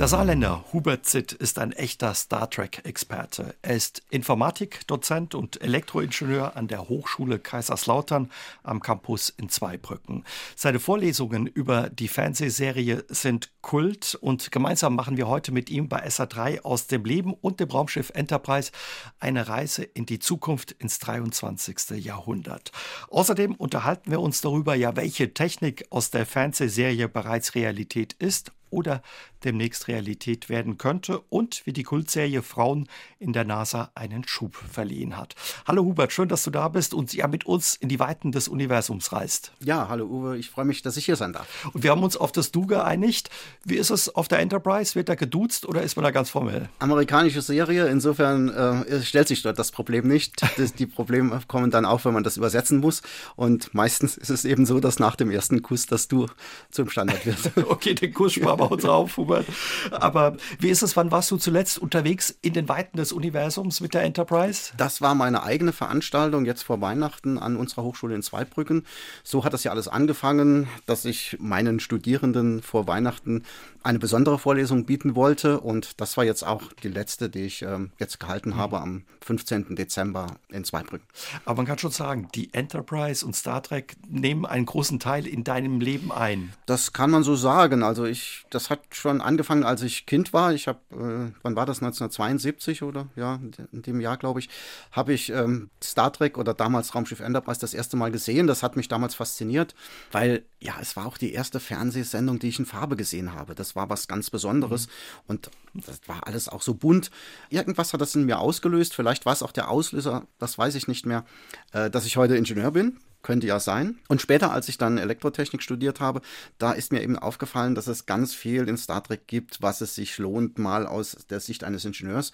Der Saarländer Hubert Zitt ist ein echter Star Trek-Experte. Er ist Informatikdozent und Elektroingenieur an der Hochschule Kaiserslautern am Campus in Zweibrücken. Seine Vorlesungen über die Fernsehserie sind Kult und gemeinsam machen wir heute mit ihm bei SA3 aus dem Leben und dem Raumschiff Enterprise eine Reise in die Zukunft ins 23. Jahrhundert. Außerdem unterhalten wir uns darüber, ja, welche Technik aus der Fernsehserie bereits Realität ist oder demnächst Realität werden könnte und wie die Kultserie Frauen in der NASA einen Schub verliehen hat. Hallo Hubert, schön, dass du da bist und ja mit uns in die Weiten des Universums reist. Ja, hallo Uwe, ich freue mich, dass ich hier sein darf. Und wir haben uns auf das Du geeinigt. Wie ist es auf der Enterprise? Wird da geduzt oder ist man da ganz formell? Amerikanische Serie, insofern äh, stellt sich dort das Problem nicht. Das, die Probleme kommen dann auch, wenn man das übersetzen muss. Und meistens ist es eben so, dass nach dem ersten Kuss das Du zum Standard wird. okay, den Kuss sparen wir uns auf, Hubert. Aber wie ist es, wann warst du zuletzt unterwegs in den Weiten des Universums mit der Enterprise? Das war meine eigene Veranstaltung jetzt vor Weihnachten an unserer Hochschule in Zweibrücken. So hat das ja alles angefangen, dass ich meinen Studierenden vor Weihnachten eine besondere Vorlesung bieten wollte. Und das war jetzt auch die letzte, die ich ähm, jetzt gehalten habe am 15. Dezember in Zweibrücken. Aber man kann schon sagen, die Enterprise und Star Trek nehmen einen großen Teil in deinem Leben ein. Das kann man so sagen. Also ich, das hat schon angefangen, als ich Kind war. Ich habe, äh, wann war das, 1972 oder ja, in dem Jahr, glaube ich, habe ich ähm, Star Trek oder damals Raumschiff Enterprise das erste Mal gesehen. Das hat mich damals fasziniert, weil ja, es war auch die erste Fernsehsendung, die ich in Farbe gesehen habe. Das war was ganz Besonderes mhm. und das war alles auch so bunt. Irgendwas hat das in mir ausgelöst. Vielleicht war es auch der Auslöser, das weiß ich nicht mehr, äh, dass ich heute Ingenieur bin könnte ja sein. Und später, als ich dann Elektrotechnik studiert habe, da ist mir eben aufgefallen, dass es ganz viel in Star Trek gibt, was es sich lohnt, mal aus der Sicht eines Ingenieurs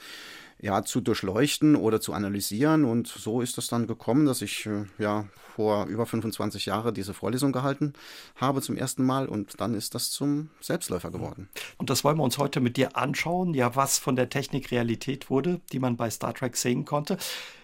ja, zu durchleuchten oder zu analysieren. Und so ist es dann gekommen, dass ich äh, ja vor über 25 Jahren diese Vorlesung gehalten habe zum ersten Mal und dann ist das zum Selbstläufer geworden. Und das wollen wir uns heute mit dir anschauen, ja, was von der Technik Realität wurde, die man bei Star Trek sehen konnte.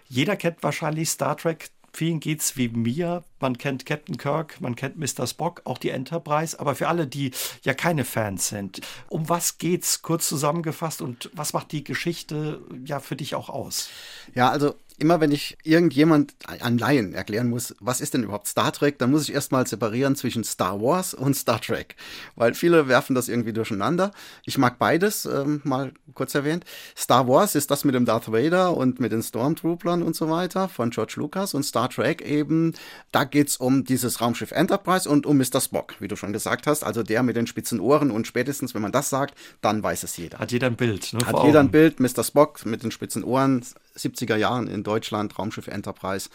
Jeder kennt wahrscheinlich Star Trek Vielen geht's wie mir. Man kennt Captain Kirk, man kennt Mr. Spock, auch die Enterprise. Aber für alle, die ja keine Fans sind, um was geht's kurz zusammengefasst und was macht die Geschichte ja für dich auch aus? Ja, also immer wenn ich irgendjemand an Laien erklären muss, was ist denn überhaupt Star Trek, dann muss ich erstmal separieren zwischen Star Wars und Star Trek, weil viele werfen das irgendwie durcheinander. Ich mag beides, ähm, mal kurz erwähnt. Star Wars ist das mit dem Darth Vader und mit den Stormtroopern und so weiter von George Lucas und Star Trek eben, da geht's um dieses Raumschiff Enterprise und um Mr. Spock, wie du schon gesagt hast, also der mit den spitzen Ohren und spätestens, wenn man das sagt, dann weiß es jeder. Hat jeder ein Bild. Ne, Hat jeder ein Bild, Mr. Spock mit den spitzen Ohren, 70er Jahren in Deutschland, Raumschiff Enterprise.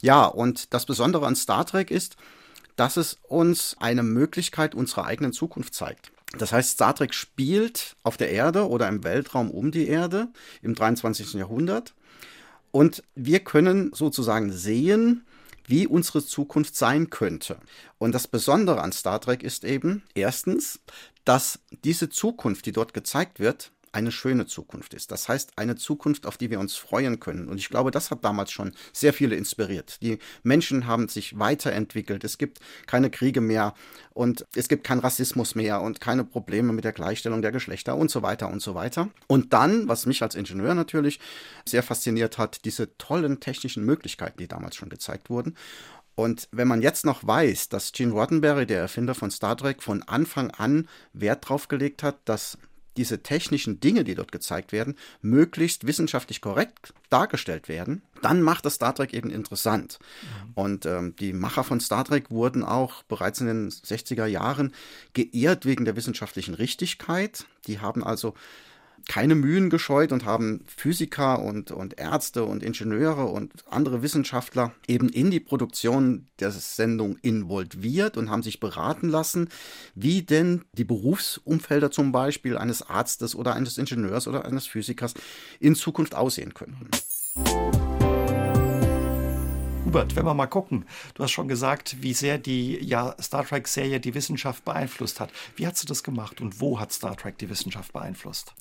Ja, und das Besondere an Star Trek ist, dass es uns eine Möglichkeit unserer eigenen Zukunft zeigt. Das heißt, Star Trek spielt auf der Erde oder im Weltraum um die Erde im 23. Jahrhundert. Und wir können sozusagen sehen, wie unsere Zukunft sein könnte. Und das Besondere an Star Trek ist eben, erstens, dass diese Zukunft, die dort gezeigt wird, eine schöne Zukunft ist. Das heißt, eine Zukunft, auf die wir uns freuen können. Und ich glaube, das hat damals schon sehr viele inspiriert. Die Menschen haben sich weiterentwickelt. Es gibt keine Kriege mehr und es gibt keinen Rassismus mehr und keine Probleme mit der Gleichstellung der Geschlechter und so weiter und so weiter. Und dann, was mich als Ingenieur natürlich sehr fasziniert hat, diese tollen technischen Möglichkeiten, die damals schon gezeigt wurden. Und wenn man jetzt noch weiß, dass Gene Roddenberry, der Erfinder von Star Trek, von Anfang an Wert drauf gelegt hat, dass diese technischen Dinge, die dort gezeigt werden, möglichst wissenschaftlich korrekt dargestellt werden, dann macht das Star Trek eben interessant. Mhm. Und ähm, die Macher von Star Trek wurden auch bereits in den 60er Jahren geehrt wegen der wissenschaftlichen Richtigkeit. Die haben also keine Mühen gescheut und haben Physiker und, und Ärzte und Ingenieure und andere Wissenschaftler eben in die Produktion der Sendung involviert und haben sich beraten lassen, wie denn die Berufsumfelder zum Beispiel eines Arztes oder eines Ingenieurs oder eines Physikers in Zukunft aussehen könnten. Hubert, wenn wir mal gucken, du hast schon gesagt, wie sehr die ja, Star Trek-Serie die Wissenschaft beeinflusst hat. Wie hast du das gemacht und wo hat Star Trek die Wissenschaft beeinflusst?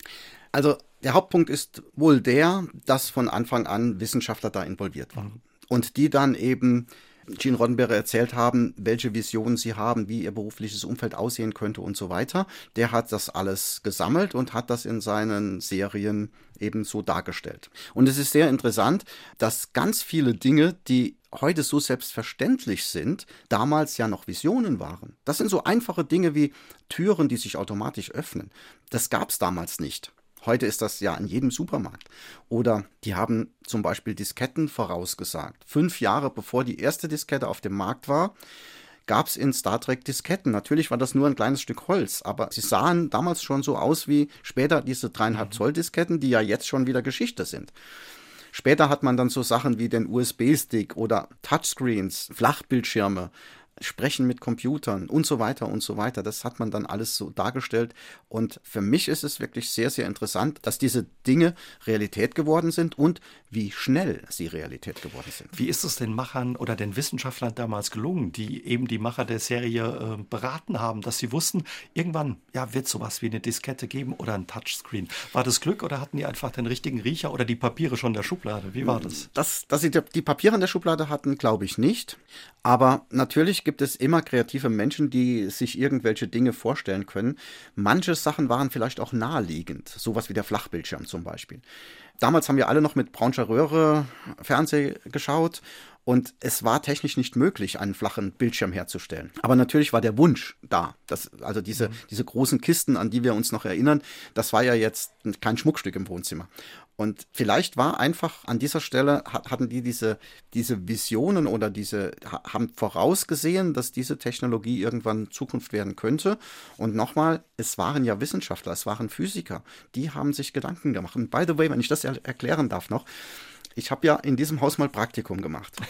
Also der Hauptpunkt ist wohl der, dass von Anfang an Wissenschaftler da involviert waren. Mhm. Und die dann eben Gene Roddenberry erzählt haben, welche Visionen sie haben, wie ihr berufliches Umfeld aussehen könnte und so weiter. Der hat das alles gesammelt und hat das in seinen Serien ebenso dargestellt. Und es ist sehr interessant, dass ganz viele Dinge, die heute so selbstverständlich sind, damals ja noch Visionen waren. Das sind so einfache Dinge wie Türen, die sich automatisch öffnen. Das gab es damals nicht. Heute ist das ja in jedem Supermarkt. Oder die haben zum Beispiel Disketten vorausgesagt. Fünf Jahre bevor die erste Diskette auf dem Markt war, gab es in Star Trek Disketten. Natürlich war das nur ein kleines Stück Holz, aber sie sahen damals schon so aus wie später diese dreieinhalb Zoll Disketten, die ja jetzt schon wieder Geschichte sind. Später hat man dann so Sachen wie den USB-Stick oder Touchscreens, Flachbildschirme, Sprechen mit Computern und so weiter und so weiter. Das hat man dann alles so dargestellt. Und für mich ist es wirklich sehr, sehr interessant, dass diese Dinge Realität geworden sind und wie schnell sie Realität geworden sind. Wie ist es den Machern oder den Wissenschaftlern damals gelungen, die eben die Macher der Serie äh, beraten haben, dass sie wussten, irgendwann ja, wird sowas wie eine Diskette geben oder ein Touchscreen? War das Glück oder hatten die einfach den richtigen Riecher oder die Papiere schon in der Schublade? Wie war das? das dass sie die Papiere in der Schublade hatten, glaube ich nicht. Aber natürlich gibt es immer kreative Menschen, die sich irgendwelche Dinge vorstellen können. Manche Sachen waren vielleicht auch naheliegend, sowas wie der Flachbildschirm zum Beispiel. Damals haben wir alle noch mit braunscher Röhre Fernseh geschaut und es war technisch nicht möglich, einen flachen Bildschirm herzustellen. Aber natürlich war der Wunsch da. Das, also diese, mhm. diese großen Kisten, an die wir uns noch erinnern, das war ja jetzt kein Schmuckstück im Wohnzimmer. Und vielleicht war einfach an dieser Stelle, hatten die diese, diese Visionen oder diese, haben vorausgesehen, dass diese Technologie irgendwann Zukunft werden könnte. Und nochmal, es waren ja Wissenschaftler, es waren Physiker, die haben sich Gedanken gemacht. Und by the way, wenn ich das erklären darf noch, ich habe ja in diesem Haus mal Praktikum gemacht.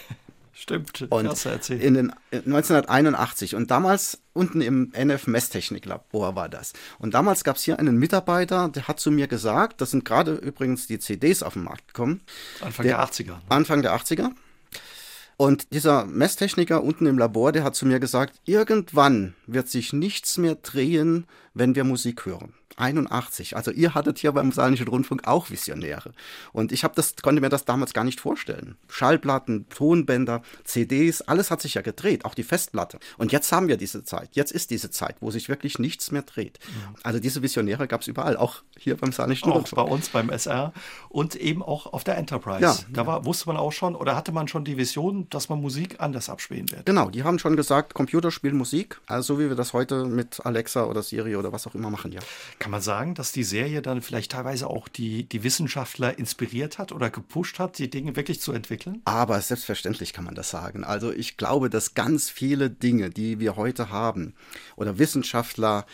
Stimmt, und erzählt. In den 1981 äh, und damals unten im NF Messtechniklabor war das. Und damals gab es hier einen Mitarbeiter, der hat zu mir gesagt, das sind gerade übrigens die CDs auf den Markt gekommen. Anfang der, der 80er. Ne? Anfang der 80er. Und dieser Messtechniker unten im Labor, der hat zu mir gesagt, irgendwann wird sich nichts mehr drehen, wenn wir Musik hören. 81. Also ihr hattet hier beim Saarländischen Rundfunk auch Visionäre. Und ich das, konnte mir das damals gar nicht vorstellen. Schallplatten, Tonbänder, CDs, alles hat sich ja gedreht, auch die Festplatte. Und jetzt haben wir diese Zeit. Jetzt ist diese Zeit, wo sich wirklich nichts mehr dreht. Mhm. Also diese Visionäre gab es überall, auch hier beim Saarländischen auch Rundfunk. Bei uns beim SR und eben auch auf der Enterprise. Ja, da war, wusste man auch schon oder hatte man schon die Vision, dass man Musik anders abspielen wird. Genau, die haben schon gesagt, Computer spielen Musik, also so wie wir das heute mit Alexa oder Siri oder was auch immer machen, ja. Kann man sagen, dass die Serie dann vielleicht teilweise auch die, die Wissenschaftler inspiriert hat oder gepusht hat, die Dinge wirklich zu entwickeln? Aber selbstverständlich kann man das sagen. Also ich glaube, dass ganz viele Dinge, die wir heute haben oder Wissenschaftler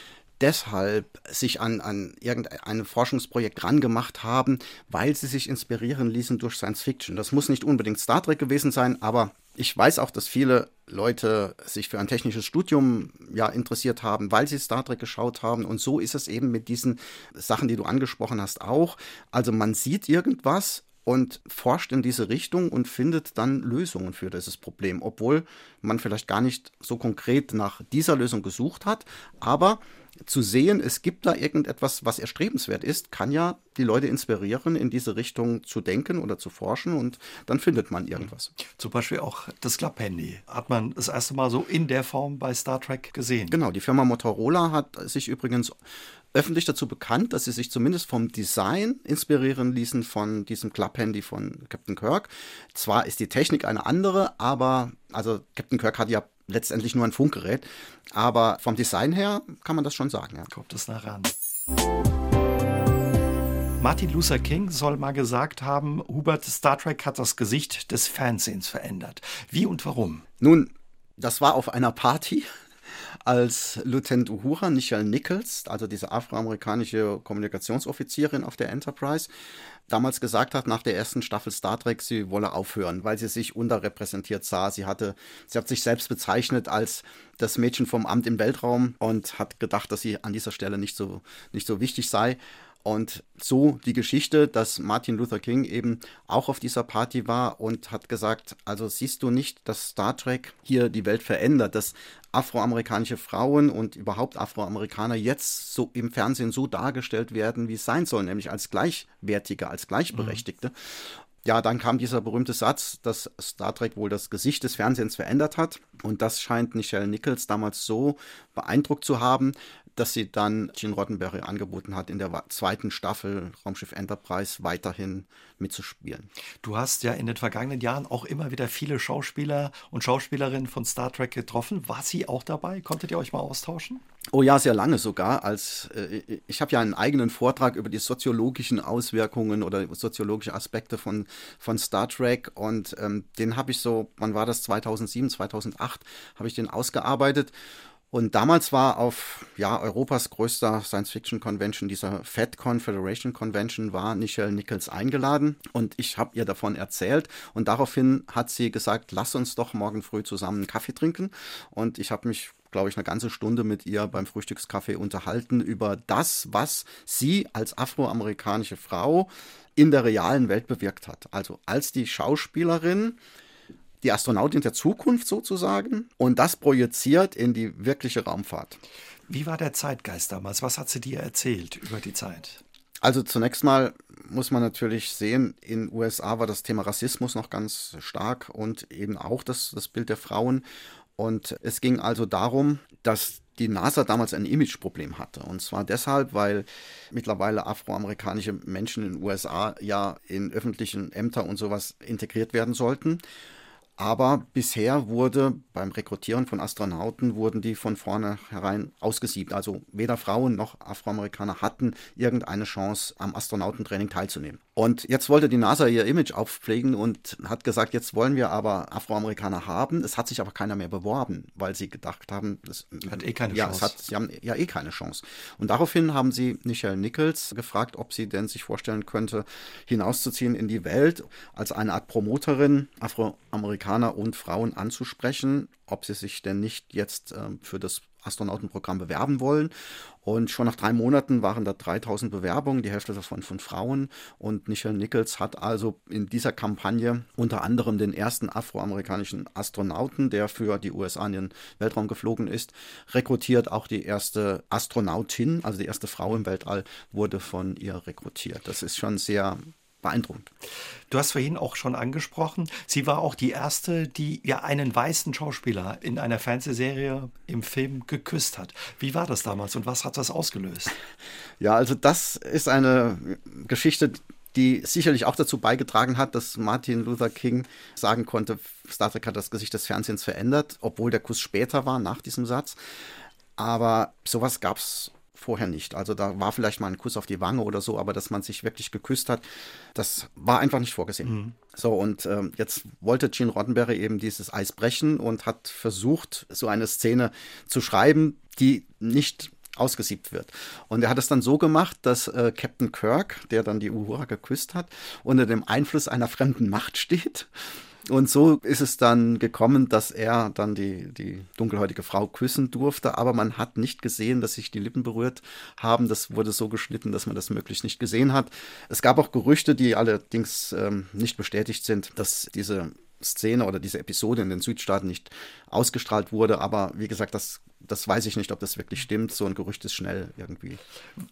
deshalb sich an, an irgendein Forschungsprojekt rangemacht haben, weil sie sich inspirieren ließen durch Science Fiction. Das muss nicht unbedingt Star Trek gewesen sein, aber ich weiß auch, dass viele Leute sich für ein technisches Studium ja interessiert haben, weil sie Star Trek geschaut haben. Und so ist es eben mit diesen Sachen, die du angesprochen hast, auch. Also man sieht irgendwas und forscht in diese Richtung und findet dann Lösungen für dieses Problem, obwohl man vielleicht gar nicht so konkret nach dieser Lösung gesucht hat, aber zu sehen, es gibt da irgendetwas, was erstrebenswert ist, kann ja die Leute inspirieren, in diese Richtung zu denken oder zu forschen und dann findet man irgendwas. Zum Beispiel auch das Klapphandy hat man das erste Mal so in der Form bei Star Trek gesehen. Genau, die Firma Motorola hat sich übrigens öffentlich dazu bekannt, dass sie sich zumindest vom Design inspirieren ließen von diesem Klapphandy von Captain Kirk. Zwar ist die Technik eine andere, aber also Captain Kirk hat ja letztendlich nur ein Funkgerät. Aber vom Design her kann man das schon sagen. Ja. Kommt es nach ran. Martin Luther King soll mal gesagt haben, Hubert, Star Trek hat das Gesicht des Fernsehens verändert. Wie und warum? Nun, das war auf einer Party als Lieutenant Uhura Nichelle Nichols, also diese afroamerikanische Kommunikationsoffizierin auf der Enterprise, damals gesagt hat nach der ersten Staffel Star Trek, sie wolle aufhören, weil sie sich unterrepräsentiert sah. Sie hatte, sie hat sich selbst bezeichnet als das Mädchen vom Amt im Weltraum und hat gedacht, dass sie an dieser Stelle nicht so, nicht so wichtig sei. Und so die Geschichte, dass Martin Luther King eben auch auf dieser Party war und hat gesagt, also siehst du nicht, dass Star Trek hier die Welt verändert, dass afroamerikanische Frauen und überhaupt Afroamerikaner jetzt so im Fernsehen so dargestellt werden, wie es sein soll, nämlich als Gleichwertige, als Gleichberechtigte. Mhm. Ja, dann kam dieser berühmte Satz, dass Star Trek wohl das Gesicht des Fernsehens verändert hat. Und das scheint Nichelle Nichols damals so beeindruckt zu haben, dass sie dann Gene Roddenberry angeboten hat, in der zweiten Staffel Raumschiff Enterprise weiterhin mitzuspielen. Du hast ja in den vergangenen Jahren auch immer wieder viele Schauspieler und Schauspielerinnen von Star Trek getroffen. War sie auch dabei? Konntet ihr euch mal austauschen? Oh ja, sehr lange sogar. Als äh, ich habe ja einen eigenen Vortrag über die soziologischen Auswirkungen oder soziologische Aspekte von von Star Trek und ähm, den habe ich so, wann war das 2007, 2008, habe ich den ausgearbeitet und damals war auf ja, Europas größter Science-Fiction-Convention, dieser Fed Confederation Convention, war Nichelle Nichols eingeladen und ich habe ihr davon erzählt und daraufhin hat sie gesagt, lass uns doch morgen früh zusammen einen Kaffee trinken und ich habe mich glaube ich, eine ganze Stunde mit ihr beim Frühstückskaffee unterhalten über das, was sie als afroamerikanische Frau in der realen Welt bewirkt hat. Also als die Schauspielerin die Astronautin der Zukunft sozusagen und das projiziert in die wirkliche Raumfahrt. Wie war der Zeitgeist damals? Was hat sie dir erzählt über die Zeit? Also zunächst mal muss man natürlich sehen, in den USA war das Thema Rassismus noch ganz stark und eben auch das, das Bild der Frauen. Und es ging also darum, dass die NASA damals ein Imageproblem hatte. Und zwar deshalb, weil mittlerweile afroamerikanische Menschen in den USA ja in öffentlichen Ämter und sowas integriert werden sollten. Aber bisher wurde beim Rekrutieren von Astronauten wurden die von vornherein ausgesiebt. Also weder Frauen noch Afroamerikaner hatten irgendeine Chance, am Astronautentraining teilzunehmen. Und jetzt wollte die NASA ihr Image aufpflegen und hat gesagt, jetzt wollen wir aber Afroamerikaner haben. Es hat sich aber keiner mehr beworben, weil sie gedacht haben, das hat eh keine ja, Chance. Es hat, sie haben ja eh keine Chance. Und daraufhin haben sie Michelle Nichols gefragt, ob sie denn sich vorstellen könnte, hinauszuziehen in die Welt als eine Art Promoterin, Afroamerikaner und Frauen anzusprechen, ob sie sich denn nicht jetzt äh, für das Astronautenprogramm bewerben wollen. Und schon nach drei Monaten waren da 3000 Bewerbungen, die Hälfte davon von Frauen. Und Nichelle Nichols hat also in dieser Kampagne unter anderem den ersten afroamerikanischen Astronauten, der für die USA in den Weltraum geflogen ist, rekrutiert. Auch die erste Astronautin, also die erste Frau im Weltall, wurde von ihr rekrutiert. Das ist schon sehr beeindruckend. Du hast vorhin auch schon angesprochen, sie war auch die erste, die ja einen weißen Schauspieler in einer Fernsehserie im Film geküsst hat. Wie war das damals und was hat das ausgelöst? Ja, also das ist eine Geschichte, die sicherlich auch dazu beigetragen hat, dass Martin Luther King sagen konnte, Star Trek hat das Gesicht des Fernsehens verändert, obwohl der Kuss später war, nach diesem Satz. Aber sowas gab es vorher nicht. Also da war vielleicht mal ein Kuss auf die Wange oder so, aber dass man sich wirklich geküsst hat, das war einfach nicht vorgesehen. Mhm. So, und ähm, jetzt wollte Gene Roddenberry eben dieses Eis brechen und hat versucht, so eine Szene zu schreiben, die nicht ausgesiebt wird. Und er hat es dann so gemacht, dass äh, Captain Kirk, der dann die Uhura geküsst hat, unter dem Einfluss einer fremden Macht steht und so ist es dann gekommen, dass er dann die, die dunkelhäutige Frau küssen durfte, aber man hat nicht gesehen, dass sich die Lippen berührt haben. Das wurde so geschnitten, dass man das möglichst nicht gesehen hat. Es gab auch Gerüchte, die allerdings ähm, nicht bestätigt sind, dass diese Szene oder diese Episode in den Südstaaten nicht ausgestrahlt wurde. Aber wie gesagt, das das weiß ich nicht, ob das wirklich stimmt. So ein Gerücht ist schnell irgendwie.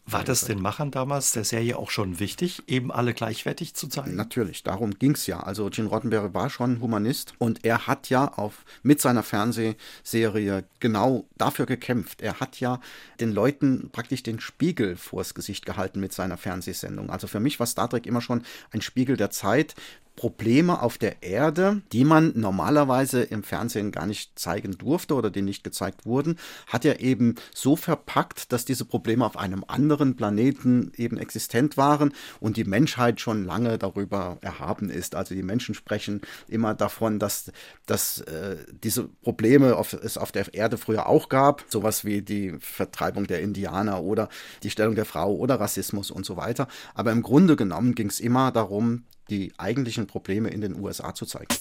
War das den Machern damals der Serie auch schon wichtig, eben alle gleichwertig zu zeigen? Natürlich, darum ging es ja. Also Gene Roddenberry war schon Humanist und er hat ja auf, mit seiner Fernsehserie genau dafür gekämpft. Er hat ja den Leuten praktisch den Spiegel vors Gesicht gehalten mit seiner Fernsehsendung. Also für mich war Star Trek immer schon ein Spiegel der Zeit. Probleme auf der Erde, die man normalerweise im Fernsehen gar nicht zeigen durfte oder die nicht gezeigt wurden, hat er eben so verpackt, dass diese Probleme auf einem anderen Planeten eben existent waren und die Menschheit schon lange darüber erhaben ist. Also die Menschen sprechen immer davon, dass, dass äh, diese Probleme auf, es auf der Erde früher auch gab, sowas wie die Vertreibung der Indianer oder die Stellung der Frau oder Rassismus und so weiter. Aber im Grunde genommen ging es immer darum, die eigentlichen Probleme in den USA zu zeigen.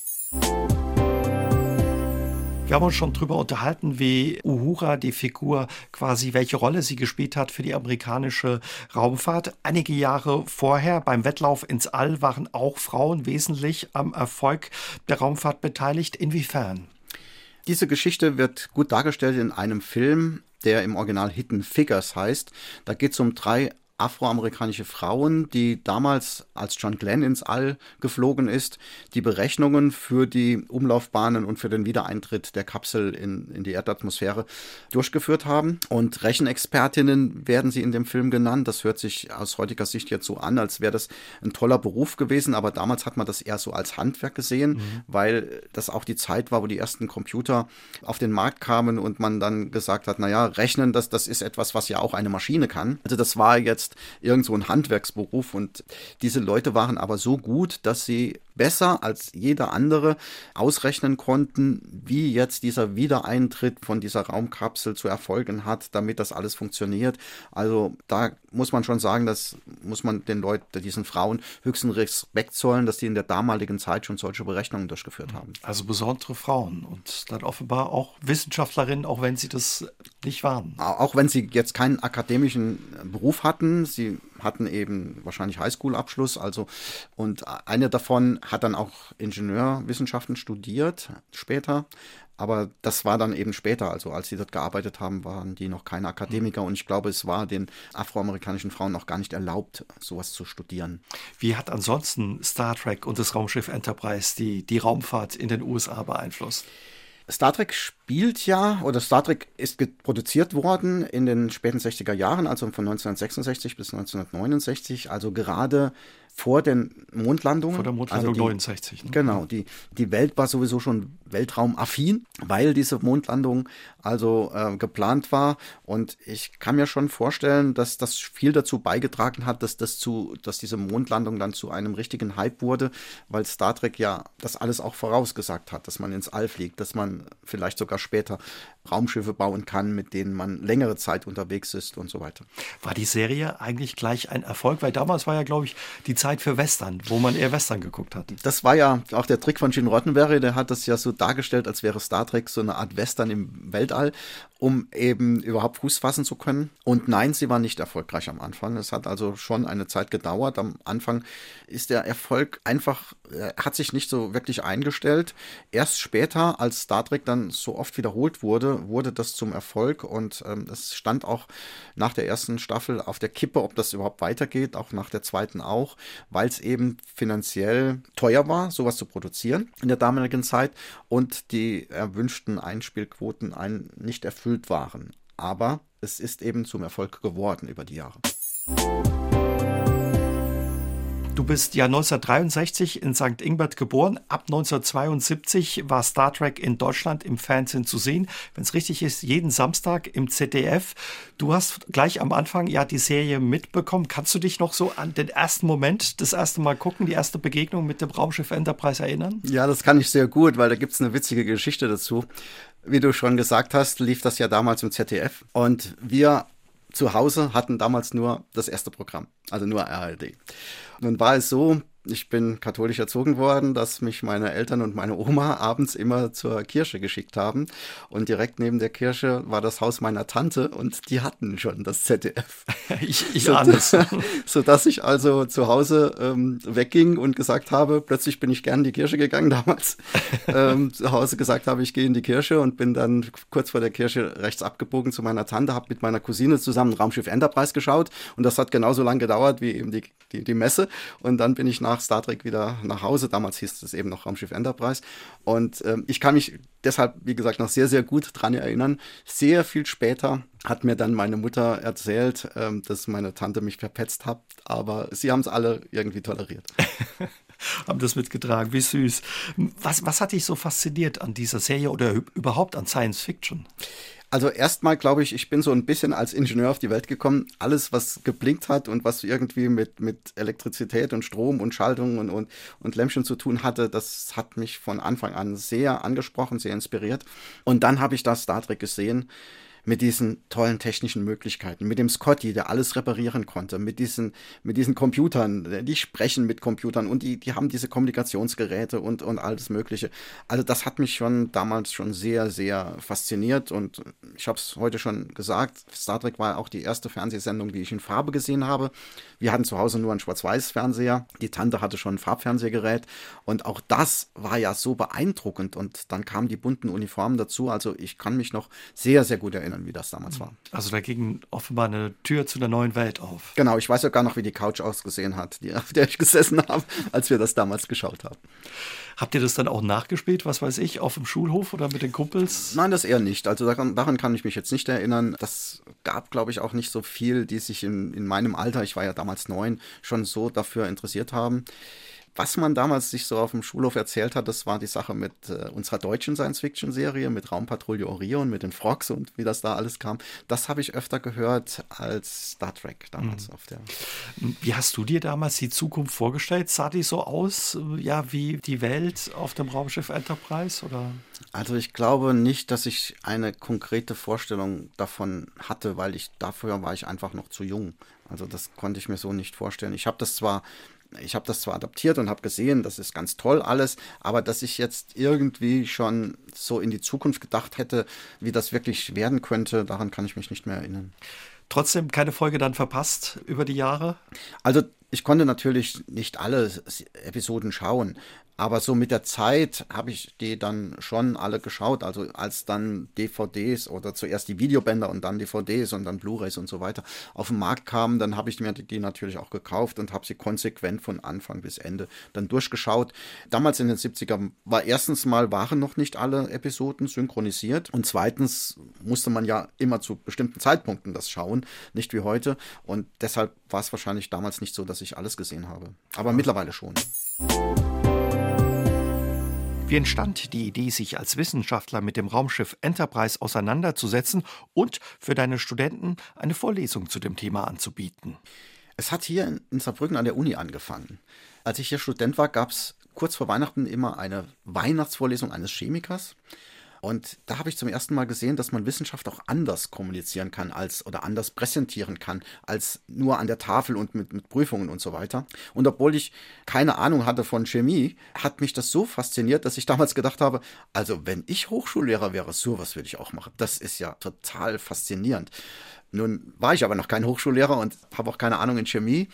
Wir haben uns schon darüber unterhalten, wie Uhura, die Figur, quasi welche Rolle sie gespielt hat für die amerikanische Raumfahrt. Einige Jahre vorher beim Wettlauf ins All waren auch Frauen wesentlich am Erfolg der Raumfahrt beteiligt. Inwiefern? Diese Geschichte wird gut dargestellt in einem Film, der im Original Hidden Figures heißt. Da geht es um drei afroamerikanische Frauen, die damals, als John Glenn ins All geflogen ist, die Berechnungen für die Umlaufbahnen und für den Wiedereintritt der Kapsel in, in die Erdatmosphäre durchgeführt haben. Und Rechenexpertinnen werden sie in dem Film genannt. Das hört sich aus heutiger Sicht jetzt so an, als wäre das ein toller Beruf gewesen, aber damals hat man das eher so als Handwerk gesehen, mhm. weil das auch die Zeit war, wo die ersten Computer auf den Markt kamen und man dann gesagt hat, naja, rechnen, das, das ist etwas, was ja auch eine Maschine kann. Also das war jetzt irgend so ein Handwerksberuf. Und diese Leute waren aber so gut, dass sie besser als jeder andere ausrechnen konnten, wie jetzt dieser Wiedereintritt von dieser Raumkapsel zu erfolgen hat, damit das alles funktioniert. Also da muss man schon sagen, das muss man den Leuten, diesen Frauen höchsten Respekt zollen, dass die in der damaligen Zeit schon solche Berechnungen durchgeführt haben. Also besondere Frauen und dann offenbar auch Wissenschaftlerinnen, auch wenn sie das nicht waren. Auch wenn sie jetzt keinen akademischen Beruf hatten, sie hatten eben wahrscheinlich Highschool-Abschluss, also und eine davon hat dann auch Ingenieurwissenschaften studiert später, aber das war dann eben später, also als sie dort gearbeitet haben, waren die noch keine Akademiker und ich glaube, es war den afroamerikanischen Frauen noch gar nicht erlaubt, sowas zu studieren. Wie hat ansonsten Star Trek und das Raumschiff Enterprise die, die Raumfahrt in den USA beeinflusst? Star Trek spielt ja, oder Star Trek ist produziert worden in den späten 60er Jahren, also von 1966 bis 1969, also gerade vor den Mondlandungen. Vor der Mondlandung also die, 69. Ne? Genau, die, die Welt war sowieso schon weltraumaffin, weil diese Mondlandung also äh, geplant war. Und ich kann mir schon vorstellen, dass das viel dazu beigetragen hat, dass das zu, dass diese Mondlandung dann zu einem richtigen Hype wurde, weil Star Trek ja das alles auch vorausgesagt hat, dass man ins All fliegt, dass man vielleicht sogar später Raumschiffe bauen kann, mit denen man längere Zeit unterwegs ist und so weiter. War die Serie eigentlich gleich ein Erfolg? Weil damals war ja, glaube ich, die Zeit für Western, wo man eher Western geguckt hat. Das war ja auch der Trick von Gene Roddenberry, der hat das ja so dargestellt, als wäre Star Trek so eine Art Western im Weltall, um eben überhaupt Fuß fassen zu können. Und nein, sie war nicht erfolgreich am Anfang. Es hat also schon eine Zeit gedauert. Am Anfang ist der Erfolg einfach, äh, hat sich nicht so wirklich eingestellt. Erst später, als Star Trek dann so oft wiederholt wurde, wurde das zum Erfolg und ähm, es stand auch nach der ersten Staffel auf der Kippe, ob das überhaupt weitergeht, auch nach der zweiten auch, weil es eben finanziell teuer war, sowas zu produzieren in der damaligen Zeit und die erwünschten Einspielquoten ein, nicht erfüllt waren. Aber es ist eben zum Erfolg geworden über die Jahre. Du bist ja 1963 in St. Ingbert geboren. Ab 1972 war Star Trek in Deutschland im Fernsehen zu sehen. Wenn es richtig ist, jeden Samstag im ZDF. Du hast gleich am Anfang ja die Serie mitbekommen. Kannst du dich noch so an den ersten Moment, das erste Mal gucken, die erste Begegnung mit dem Raumschiff Enterprise erinnern? Ja, das kann ich sehr gut, weil da gibt es eine witzige Geschichte dazu. Wie du schon gesagt hast, lief das ja damals im ZDF. Und wir zu Hause hatten damals nur das erste Programm, also nur RLD. Nun war es so, ich bin katholisch erzogen worden, dass mich meine Eltern und meine Oma abends immer zur Kirche geschickt haben. Und direkt neben der Kirche war das Haus meiner Tante und die hatten schon das ZDF. Ich, ich so, ahne so dass ich also zu Hause ähm, wegging und gesagt habe, plötzlich bin ich gern in die Kirche gegangen damals. ähm, zu Hause gesagt habe, ich gehe in die Kirche und bin dann kurz vor der Kirche rechts abgebogen zu meiner Tante, habe mit meiner Cousine zusammen Raumschiff Enterprise geschaut und das hat genauso lange gedauert wie eben die, die, die Messe. Und dann bin ich nach nach Star Trek wieder nach Hause. Damals hieß es eben noch Raumschiff Enterprise. Und ähm, ich kann mich deshalb, wie gesagt, noch sehr, sehr gut dran erinnern. Sehr viel später hat mir dann meine Mutter erzählt, ähm, dass meine Tante mich verpetzt hat, aber sie haben es alle irgendwie toleriert. haben das mitgetragen, wie süß. Was, was hat dich so fasziniert an dieser Serie oder überhaupt an Science Fiction? Also erstmal glaube ich, ich bin so ein bisschen als Ingenieur auf die Welt gekommen. Alles, was geblinkt hat und was irgendwie mit, mit Elektrizität und Strom und Schaltung und, und, und Lämpchen zu tun hatte, das hat mich von Anfang an sehr angesprochen, sehr inspiriert. Und dann habe ich das Star Trek gesehen mit diesen tollen technischen Möglichkeiten, mit dem Scotty, der alles reparieren konnte, mit diesen, mit diesen Computern, die sprechen mit Computern und die, die haben diese Kommunikationsgeräte und, und alles Mögliche. Also das hat mich schon damals schon sehr, sehr fasziniert und ich habe es heute schon gesagt, Star Trek war auch die erste Fernsehsendung, die ich in Farbe gesehen habe. Wir hatten zu Hause nur einen Schwarz-Weiß-Fernseher, die Tante hatte schon ein Farbfernsehgerät und auch das war ja so beeindruckend und dann kamen die bunten Uniformen dazu. Also ich kann mich noch sehr, sehr gut erinnern vorstellen, wie das damals war. Also da ging offenbar eine Tür zu einer neuen Welt auf. Genau, ich weiß sogar noch, wie die Couch ausgesehen hat, die, auf der ich gesessen habe, als wir das damals geschaut haben. Habt ihr das dann auch nachgespielt, was weiß ich, auf dem Schulhof oder mit den Kumpels? Nein, das eher nicht. Also daran, daran kann ich mich jetzt nicht erinnern. Das gab, glaube ich, auch nicht so viel, die sich in, in meinem Alter, ich war ja damals neun, schon so dafür interessiert haben. Was man damals sich so auf dem Schulhof erzählt hat, das war die Sache mit äh, unserer deutschen Science-Fiction-Serie, mit Raumpatrouille Orion, mit den Frogs und wie das da alles kam. Das habe ich öfter gehört als Star Trek damals mhm. auf der. Wie hast du dir damals die Zukunft vorgestellt? Sah die so aus, ja, wie die Welt auf dem Raumschiff Enterprise oder? Also ich glaube nicht, dass ich eine konkrete Vorstellung davon hatte, weil ich dafür war ich einfach noch zu jung. Also das konnte ich mir so nicht vorstellen. Ich habe das zwar ich habe das zwar adaptiert und habe gesehen, das ist ganz toll alles, aber dass ich jetzt irgendwie schon so in die Zukunft gedacht hätte, wie das wirklich werden könnte, daran kann ich mich nicht mehr erinnern. Trotzdem keine Folge dann verpasst über die Jahre? Also ich konnte natürlich nicht alle Episoden schauen, aber so mit der Zeit habe ich die dann schon alle geschaut. Also als dann DVDs oder zuerst die Videobänder und dann DVDs und dann Blu-rays und so weiter auf den Markt kamen, dann habe ich mir die natürlich auch gekauft und habe sie konsequent von Anfang bis Ende dann durchgeschaut. Damals in den 70ern war erstens mal waren noch nicht alle Episoden synchronisiert und zweitens musste man ja immer zu bestimmten Zeitpunkten das schauen, nicht wie heute. Und deshalb war es wahrscheinlich damals nicht so, dass ich alles gesehen habe. Aber mittlerweile schon. Wie entstand die Idee, sich als Wissenschaftler mit dem Raumschiff Enterprise auseinanderzusetzen und für deine Studenten eine Vorlesung zu dem Thema anzubieten? Es hat hier in Saarbrücken an der Uni angefangen. Als ich hier Student war, gab es kurz vor Weihnachten immer eine Weihnachtsvorlesung eines Chemikers. Und da habe ich zum ersten Mal gesehen, dass man Wissenschaft auch anders kommunizieren kann als oder anders präsentieren kann, als nur an der Tafel und mit, mit Prüfungen und so weiter. Und obwohl ich keine Ahnung hatte von Chemie, hat mich das so fasziniert, dass ich damals gedacht habe, also wenn ich Hochschullehrer wäre, sowas würde ich auch machen. Das ist ja total faszinierend. Nun war ich aber noch kein Hochschullehrer und habe auch keine Ahnung in Chemie.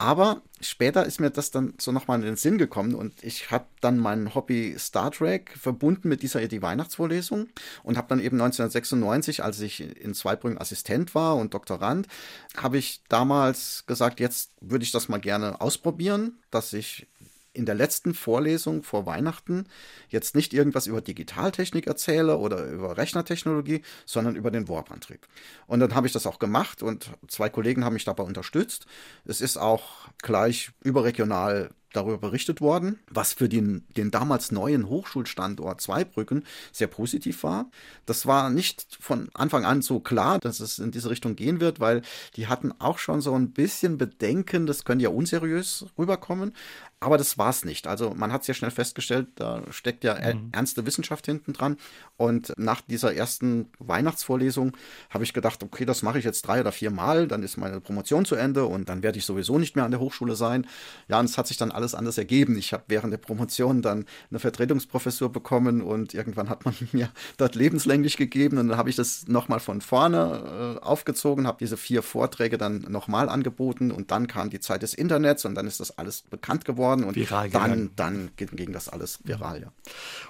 Aber später ist mir das dann so nochmal in den Sinn gekommen und ich habe dann mein Hobby Star Trek verbunden mit dieser die Weihnachtsvorlesung und habe dann eben 1996, als ich in Zweibrücken Assistent war und Doktorand, habe ich damals gesagt, jetzt würde ich das mal gerne ausprobieren, dass ich in der letzten Vorlesung vor Weihnachten jetzt nicht irgendwas über Digitaltechnik erzähle oder über Rechnertechnologie, sondern über den Warp-Antrieb. Und dann habe ich das auch gemacht und zwei Kollegen haben mich dabei unterstützt. Es ist auch gleich überregional darüber berichtet worden, was für den, den damals neuen Hochschulstandort Zweibrücken sehr positiv war. Das war nicht von Anfang an so klar, dass es in diese Richtung gehen wird, weil die hatten auch schon so ein bisschen Bedenken, das könnte ja unseriös rüberkommen. Aber das war es nicht. Also man hat sehr schnell festgestellt, da steckt ja mhm. ernste Wissenschaft hinten dran. Und nach dieser ersten Weihnachtsvorlesung habe ich gedacht, okay, das mache ich jetzt drei oder vier Mal, dann ist meine Promotion zu Ende und dann werde ich sowieso nicht mehr an der Hochschule sein. Ja, und es hat sich dann alles anders ergeben. Ich habe während der Promotion dann eine Vertretungsprofessur bekommen und irgendwann hat man mir dort lebenslänglich gegeben und dann habe ich das nochmal von vorne äh, aufgezogen, habe diese vier Vorträge dann nochmal angeboten und dann kam die Zeit des Internets und dann ist das alles bekannt geworden und viral dann, dann ging das alles viral, ja.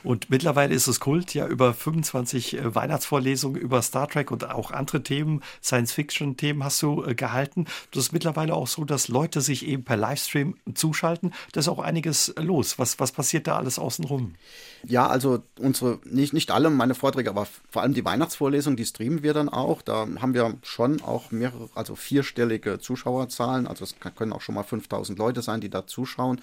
Und mittlerweile ist es Kult, ja über 25 äh, Weihnachtsvorlesungen über Star Trek und auch andere Themen, Science-Fiction-Themen hast du äh, gehalten. Das ist mittlerweile auch so, dass Leute sich eben per Livestream zuschalten. Da ist auch einiges los. Was, was passiert da alles außenrum? Ja, also unsere, nicht, nicht alle meine Vorträge, aber vor allem die Weihnachtsvorlesung, die streamen wir dann auch. Da haben wir schon auch mehrere, also vierstellige Zuschauerzahlen. Also es können auch schon mal 5000 Leute sein, die da zuschauen.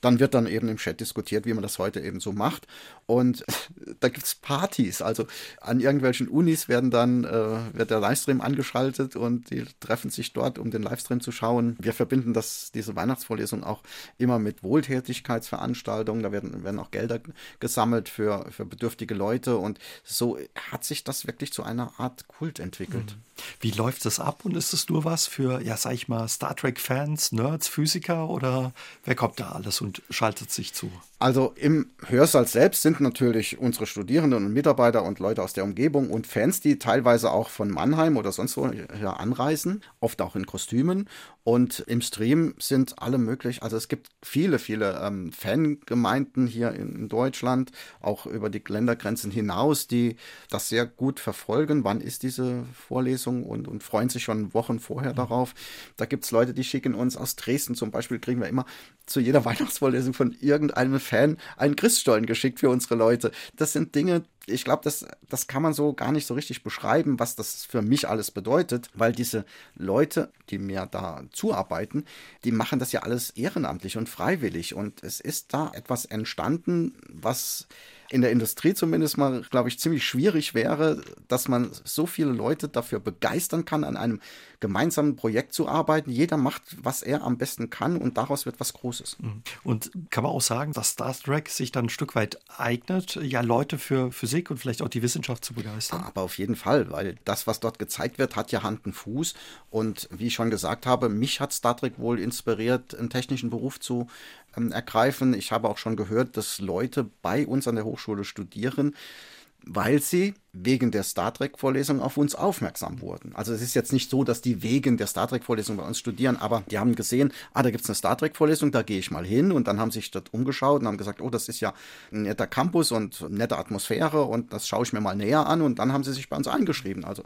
Dann wird dann eben im Chat diskutiert, wie man das heute eben so macht. Und da gibt es Partys. Also an irgendwelchen Unis werden dann, äh, wird der Livestream angeschaltet und die treffen sich dort, um den Livestream zu schauen. Wir verbinden das, diese Weihnachtsvorlesung auch immer mit Wohltätigkeitsveranstaltungen. Da werden, werden auch Gelder gesammelt für, für bedürftige Leute und so hat sich das wirklich zu einer Art Kult entwickelt. Mhm. Wie läuft das ab und ist es nur was für, ja, sag ich mal, Star Trek-Fans, Nerds, Physiker oder wer kommt da alles und schaltet sich zu? Also im Hörsaal selbst sind natürlich unsere Studierenden und Mitarbeiter und Leute aus der Umgebung und Fans, die teilweise auch von Mannheim oder sonst wo anreisen, oft auch in Kostümen. Und im Stream sind alle möglich. Also es gibt viele, viele ähm, Fangemeinden hier in, in, Deutschland, auch über die Ländergrenzen hinaus, die das sehr gut verfolgen. Wann ist diese Vorlesung und, und freuen sich schon Wochen vorher mhm. darauf. Da gibt es Leute, die schicken uns aus Dresden zum Beispiel, kriegen wir immer zu jeder Weihnachtsvorlesung von irgendeinem Fan einen Christstollen geschickt für unsere Leute. Das sind Dinge, ich glaube, das, das kann man so gar nicht so richtig beschreiben, was das für mich alles bedeutet, weil diese Leute, die mir da zuarbeiten, die machen das ja alles ehrenamtlich und freiwillig. Und es ist da etwas entstanden, was in der Industrie zumindest mal, glaube ich, ziemlich schwierig wäre, dass man so viele Leute dafür begeistern kann, an einem gemeinsamen Projekt zu arbeiten. Jeder macht, was er am besten kann und daraus wird was Großes. Mhm. Und kann man auch sagen, dass Star Trek sich dann ein Stück weit eignet, ja Leute für Physik und vielleicht auch die Wissenschaft zu begeistern? Aber auf jeden Fall, weil das, was dort gezeigt wird, hat ja Hand und Fuß. Und wie ich schon gesagt habe, mich hat Star Trek wohl inspiriert, einen technischen Beruf zu ähm, ergreifen. Ich habe auch schon gehört, dass Leute bei uns an der Hochschule studieren, weil sie wegen der Star Trek-Vorlesung auf uns aufmerksam wurden. Also es ist jetzt nicht so, dass die wegen der Star Trek-Vorlesung bei uns studieren, aber die haben gesehen, ah, da gibt es eine Star Trek-Vorlesung, da gehe ich mal hin und dann haben sich dort umgeschaut und haben gesagt, oh, das ist ja ein netter Campus und nette Atmosphäre und das schaue ich mir mal näher an und dann haben sie sich bei uns eingeschrieben. Also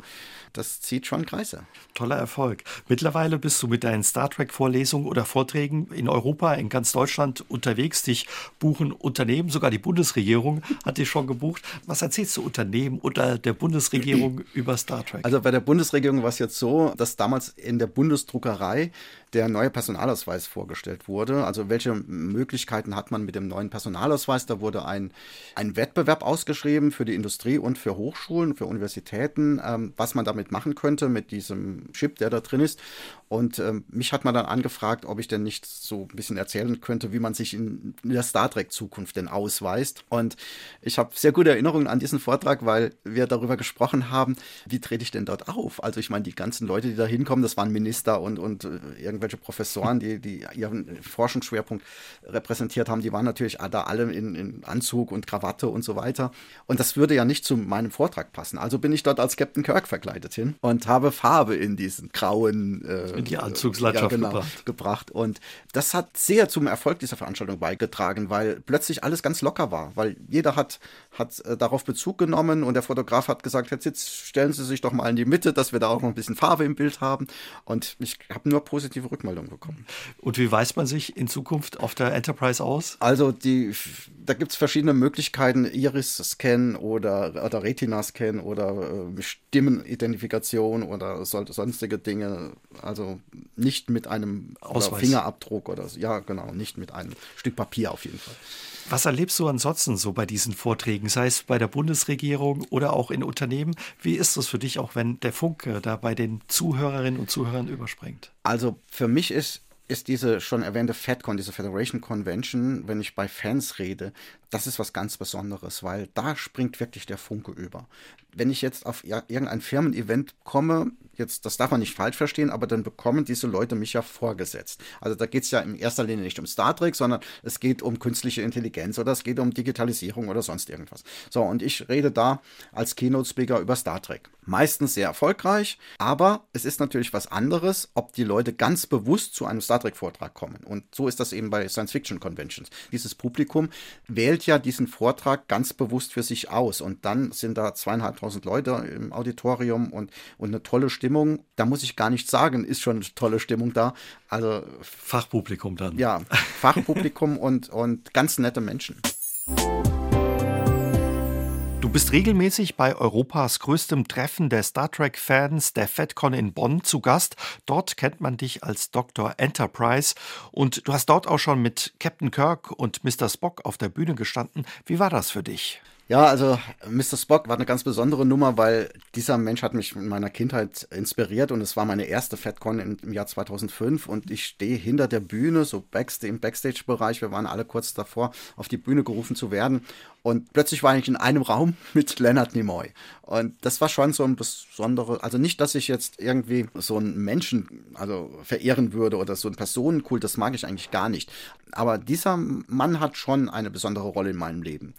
das zieht schon Kreise. Toller Erfolg. Mittlerweile bist du mit deinen Star Trek-Vorlesungen oder Vorträgen in Europa, in ganz Deutschland unterwegs. Dich buchen Unternehmen, sogar die Bundesregierung hat dich schon gebucht. Was erzählst du Unternehmen und oder der Bundesregierung über Star Trek? Also bei der Bundesregierung war es jetzt so, dass damals in der Bundesdruckerei der neue Personalausweis vorgestellt wurde. Also welche Möglichkeiten hat man mit dem neuen Personalausweis? Da wurde ein, ein Wettbewerb ausgeschrieben für die Industrie und für Hochschulen, für Universitäten, ähm, was man damit machen könnte mit diesem Chip, der da drin ist. Und ähm, mich hat man dann angefragt, ob ich denn nicht so ein bisschen erzählen könnte, wie man sich in, in der Star Trek-Zukunft denn ausweist. Und ich habe sehr gute Erinnerungen an diesen Vortrag, weil wir darüber gesprochen haben, wie trete ich denn dort auf? Also ich meine, die ganzen Leute, die da hinkommen, das waren Minister und, und äh, irgendwelche Professoren, die, die ihren Forschungsschwerpunkt repräsentiert haben, die waren natürlich da alle in, in Anzug und Krawatte und so weiter. Und das würde ja nicht zu meinem Vortrag passen. Also bin ich dort als Captain Kirk verkleidet hin und habe Farbe in diesen grauen äh, in die Anzugslandschaft ja, genau, gebracht. gebracht. Und das hat sehr zum Erfolg dieser Veranstaltung beigetragen, weil plötzlich alles ganz locker war, weil jeder hat, hat äh, darauf Bezug genommen und der Fotograf hat gesagt, jetzt stellen Sie sich doch mal in die Mitte, dass wir da auch noch ein bisschen Farbe im Bild haben. Und ich habe nur positive Rückmeldungen bekommen. Und wie weist man sich in Zukunft auf der Enterprise aus? Also die, da gibt es verschiedene Möglichkeiten, Iris-Scan oder, oder Retina-Scan oder äh, Stimmenidentifikation oder sonstige Dinge. Also nicht mit einem Fingerabdruck oder so. Ja, genau, nicht mit einem Stück Papier auf jeden Fall. Was erlebst du ansonsten so bei diesen Vorträgen, sei es bei der Bundesregierung oder auch in Unternehmen? Wie ist es für dich auch, wenn der Funke da bei den Zuhörerinnen und Zuhörern überspringt? Also für mich ist ist diese schon erwähnte FedCon, diese Federation Convention, wenn ich bei Fans rede, das ist was ganz Besonderes, weil da springt wirklich der Funke über. Wenn ich jetzt auf irgendein Firmen-Event komme, jetzt, das darf man nicht falsch verstehen, aber dann bekommen diese Leute mich ja vorgesetzt. Also da geht es ja in erster Linie nicht um Star Trek, sondern es geht um künstliche Intelligenz oder es geht um Digitalisierung oder sonst irgendwas. So, und ich rede da als Keynote-Speaker über Star Trek. Meistens sehr erfolgreich, aber es ist natürlich was anderes, ob die Leute ganz bewusst zu einem Star Trek-Vortrag kommen. Und so ist das eben bei Science-Fiction-Conventions. Dieses Publikum wählt ja diesen Vortrag ganz bewusst für sich aus und dann sind da zweieinhalbtausend Leute im Auditorium und, und eine tolle Stimmung, da muss ich gar nichts sagen, ist schon eine tolle Stimmung da. Also Fachpublikum dann. Ja, Fachpublikum und, und ganz nette Menschen. Du bist regelmäßig bei Europas größtem Treffen der Star Trek-Fans, der FedCon in Bonn, zu Gast. Dort kennt man dich als Dr. Enterprise und du hast dort auch schon mit Captain Kirk und Mr. Spock auf der Bühne gestanden. Wie war das für dich? Ja, also Mr. Spock war eine ganz besondere Nummer, weil dieser Mensch hat mich in meiner Kindheit inspiriert und es war meine erste FatCon im Jahr 2005 und ich stehe hinter der Bühne, so backstage, im Backstage-Bereich. Wir waren alle kurz davor, auf die Bühne gerufen zu werden Und plötzlich war ich in einem Raum mit Leonard Nimoy. Und das war schon so ein besondere, also nicht, dass ich jetzt irgendwie so einen Menschen also verehren würde oder so einen Personenkult, das mag ich eigentlich gar nicht. Aber dieser Mann hat schon eine besondere Rolle in meinem Leben.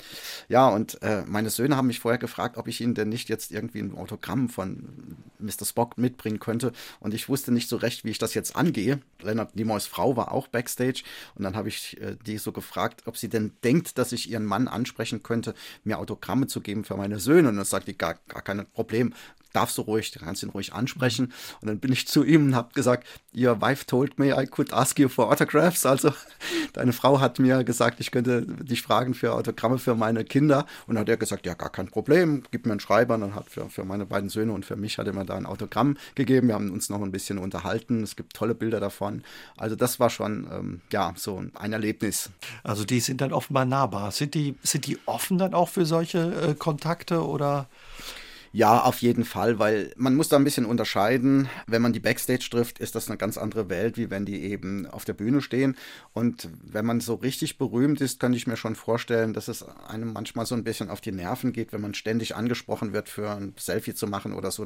Ja, und äh, meine Söhne haben mich vorher gefragt, ob ich ihnen denn nicht jetzt irgendwie ein Autogramm von Mr. Spock mitbringen könnte. Und ich wusste nicht so recht, wie ich das jetzt angehe. Leonard Nimoys Frau war auch backstage. Und dann habe ich äh, die so gefragt, ob sie denn denkt, dass ich ihren Mann ansprechen könnte, mir Autogramme zu geben für meine Söhne. Und dann sagt die, gar, gar kein Problem darfst du ruhig, du kannst ihn ruhig ansprechen. Und dann bin ich zu ihm und habe gesagt, your wife told me I could ask you for autographs. Also deine Frau hat mir gesagt, ich könnte dich fragen für Autogramme für meine Kinder. Und dann hat er gesagt, ja, gar kein Problem, gib mir einen Schreiber. Und dann hat für, für meine beiden Söhne und für mich hat er mir da ein Autogramm gegeben. Wir haben uns noch ein bisschen unterhalten. Es gibt tolle Bilder davon. Also das war schon, ähm, ja, so ein Erlebnis. Also die sind dann offenbar nahbar. Sind die, sind die offen dann auch für solche äh, Kontakte oder? Ja, auf jeden Fall, weil man muss da ein bisschen unterscheiden. Wenn man die Backstage trifft, ist das eine ganz andere Welt, wie wenn die eben auf der Bühne stehen. Und wenn man so richtig berühmt ist, könnte ich mir schon vorstellen, dass es einem manchmal so ein bisschen auf die Nerven geht, wenn man ständig angesprochen wird, für ein Selfie zu machen oder so.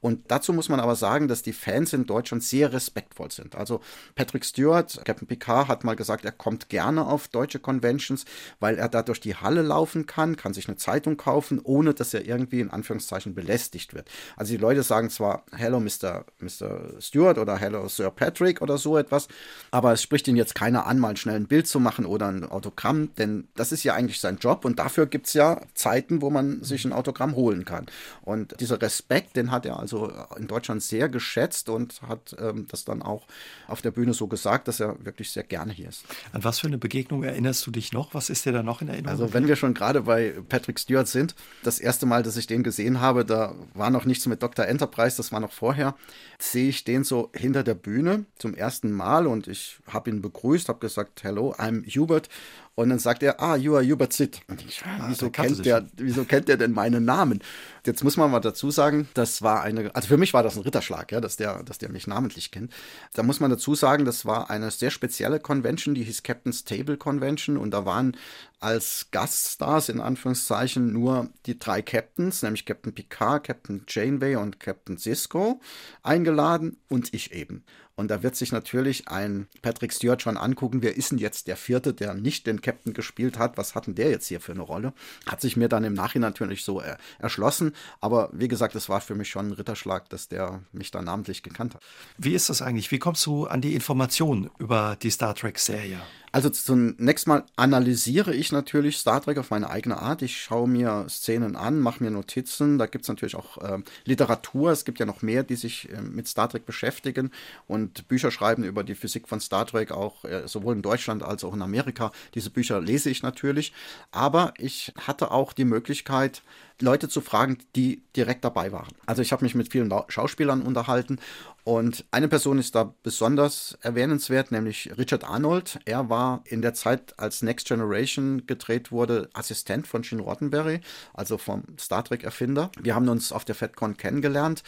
Und dazu muss man aber sagen, dass die Fans in Deutschland sehr respektvoll sind. Also Patrick Stewart, Captain Picard, hat mal gesagt, er kommt gerne auf deutsche Conventions, weil er da durch die Halle laufen kann, kann sich eine Zeitung kaufen, ohne dass er irgendwie in Anführungszeichen Anführungszeichen belästigt wird. Also die Leute sagen zwar Hello Mr. Mr. Stewart oder Hello Sir Patrick oder so etwas, aber es spricht ihn jetzt keiner an, mal schnell ein Bild zu machen oder ein Autogramm, denn das ist ja eigentlich sein Job und dafür gibt es ja Zeiten, wo man sich ein Autogramm holen kann. Und dieser Respekt, den hat er also in Deutschland sehr geschätzt und hat ähm, das dann auch auf der Bühne so gesagt, dass er wirklich sehr gerne hier ist. An was für eine Begegnung erinnerst du dich noch? Was ist dir da noch in Erinnerung? Also wenn wir schon gerade bei Patrick Stewart sind, das erste Mal, dass ich den gesehen habe, habe, da war noch nichts mit Dr. Enterprise, das war noch vorher, sehe ich den so hinter der Bühne zum ersten Mal und ich habe ihn begrüßt, habe gesagt, hello, I'm Hubert und dann sagt er, ah, you are Hubert Sid. Und ich, ah, wieso, kennt der, wieso kennt der denn meinen Namen? Jetzt muss man mal dazu sagen, das war eine, also für mich war das ein Ritterschlag, ja, dass der, dass der mich namentlich kennt. Da muss man dazu sagen, das war eine sehr spezielle Convention, die hieß Captain's Table Convention und da waren als Gaststars in Anführungszeichen nur die drei Captains, nämlich Captain Picard, Captain Janeway und Captain Cisco eingeladen und ich eben. Und da wird sich natürlich ein Patrick Stewart schon angucken, wer ist denn jetzt der vierte, der nicht den Captain gespielt hat? Was hat denn der jetzt hier für eine Rolle? Hat sich mir dann im Nachhinein natürlich so er erschlossen. Aber wie gesagt, es war für mich schon ein Ritterschlag, dass der mich da namentlich gekannt hat. Wie ist das eigentlich? Wie kommst du an die Informationen über die Star Trek-Serie? Also zunächst mal analysiere ich natürlich Star Trek auf meine eigene Art. Ich schaue mir Szenen an, mache mir Notizen. Da gibt es natürlich auch äh, Literatur. Es gibt ja noch mehr, die sich äh, mit Star Trek beschäftigen und Bücher schreiben über die Physik von Star Trek, auch äh, sowohl in Deutschland als auch in Amerika. Diese Bücher lese ich natürlich. Aber ich hatte auch die Möglichkeit, Leute zu fragen, die direkt dabei waren. Also ich habe mich mit vielen Schauspielern unterhalten und eine Person ist da besonders erwähnenswert, nämlich Richard Arnold. Er war in der Zeit, als Next Generation gedreht wurde, Assistent von Gene Roddenberry, also vom Star Trek-Erfinder. Wir haben uns auf der FedCon kennengelernt